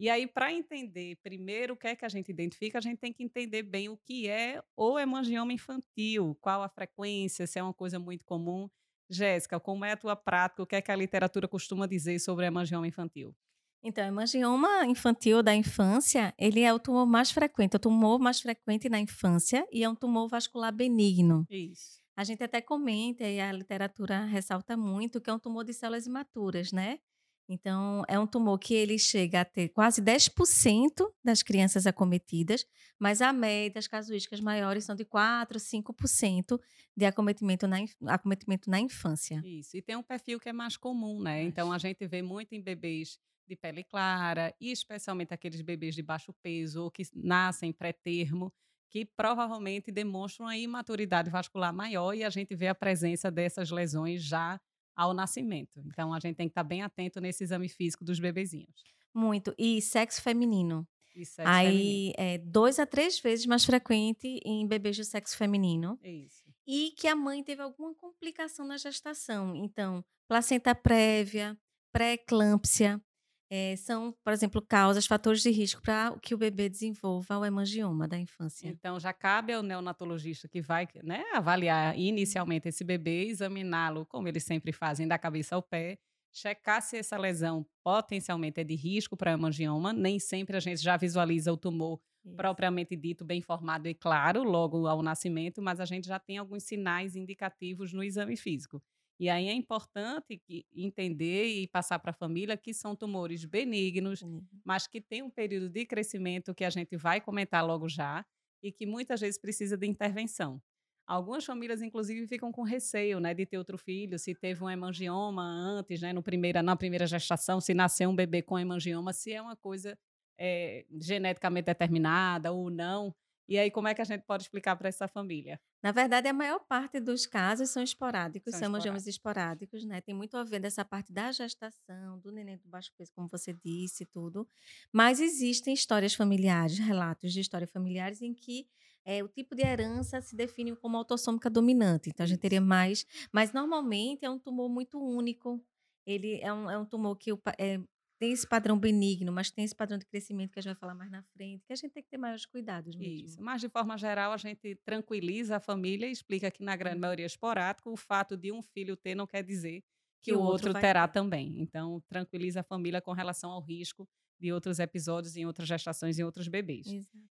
E aí, para entender primeiro o que é que a gente identifica, a gente tem que entender bem o que é o hemangioma infantil, qual a frequência, se é uma coisa muito comum. Jéssica, como é a tua prática? O que é que a literatura costuma dizer sobre hemangioma infantil? Então, hemangioma infantil da infância, ele é o tumor mais frequente, o tumor mais frequente na infância e é um tumor vascular benigno. Isso. A gente até comenta e a literatura ressalta muito que é um tumor de células imaturas, né? Então, é um tumor que ele chega a ter quase 10% das crianças acometidas, mas a média, as casuísticas maiores são de 4%, 5% de acometimento na, acometimento na infância. Isso, e tem um perfil que é mais comum, né? Então, a gente vê muito em bebês de pele clara, e especialmente aqueles bebês de baixo peso ou que nascem pré-termo, que provavelmente demonstram uma imaturidade vascular maior e a gente vê a presença dessas lesões já ao nascimento. Então a gente tem que estar bem atento nesse exame físico dos bebezinhos. Muito. E sexo feminino. E sexo Aí é dois a três vezes mais frequente em bebês de sexo feminino. Isso. E que a mãe teve alguma complicação na gestação. Então, placenta prévia, pré-eclâmpsia, é, são, por exemplo, causas, fatores de risco para que o bebê desenvolva o hemangioma da infância. Então, já cabe ao neonatologista que vai né, avaliar inicialmente esse bebê, examiná-lo, como eles sempre fazem, da cabeça ao pé, checar se essa lesão potencialmente é de risco para hemangioma. Nem sempre a gente já visualiza o tumor Isso. propriamente dito, bem formado e claro, logo ao nascimento, mas a gente já tem alguns sinais indicativos no exame físico. E aí é importante entender e passar para a família que são tumores benignos, uhum. mas que tem um período de crescimento que a gente vai comentar logo já e que muitas vezes precisa de intervenção. Algumas famílias, inclusive, ficam com receio né, de ter outro filho, se teve um hemangioma antes, né, no primeira, na primeira gestação, se nasceu um bebê com hemangioma, se é uma coisa é, geneticamente determinada ou não. E aí, como é que a gente pode explicar para essa família? Na verdade, a maior parte dos casos são esporádicos, são, hemangiomas esporádicos, né? Tem muito a ver dessa parte da gestação, do neném do baixo peso, como você disse, tudo. Mas existem histórias familiares, relatos de histórias familiares em que é, o tipo de herança se define como autossômica dominante. Então, a gente teria mais. Mas, normalmente, é um tumor muito único. Ele é um, é um tumor que o, é, tem esse padrão benigno, mas tem esse padrão de crescimento que a gente vai falar mais na frente, que a gente tem que ter maiores cuidados mesmo. Isso. Mas, de forma geral, a gente tranquiliza a família e explica que, na grande hum. maioria, é esporádico. O fato de um filho ter não quer dizer que, que o outro, outro terá ter. também. Então, tranquiliza a família com relação ao risco de outros episódios em outras gestações em outros bebês. Exato.